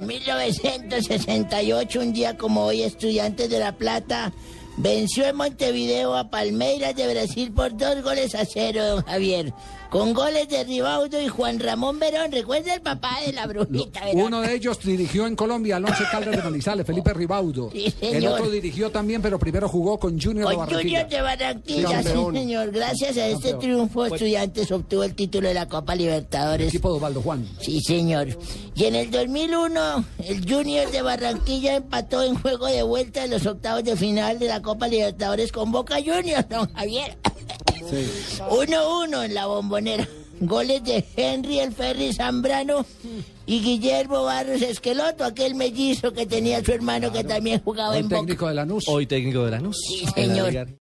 1968, un día como hoy, Estudiantes de La Plata venció en Montevideo a Palmeiras de Brasil por dos goles a cero, don Javier. Con goles de Ribaudo y Juan Ramón Verón. ¿Recuerda el papá de la brujita? Verón? Uno de ellos dirigió en Colombia al Once Caldas de Manizales, Felipe Ribaudo. Sí, señor. El otro dirigió también, pero primero jugó con Junior de Con Barranquilla. Junior de Barranquilla, sí, señor. Gracias a este Campeón. triunfo, Estudiantes obtuvo el título de la Copa Libertadores. Equipo de Osvaldo Juan. Sí, señor. Y en el 2001, el Junior de Barranquilla empató en juego de vuelta en los octavos de final de la Copa Libertadores con Boca Juniors, don Javier. 1-1 en la bombonera. Goles de Henry el Ferry Zambrano y Guillermo Barros Esqueloto, aquel mellizo que tenía su hermano que también jugaba El en Boca. técnico de Lanús. Hoy técnico de Lanús. Sí, señor.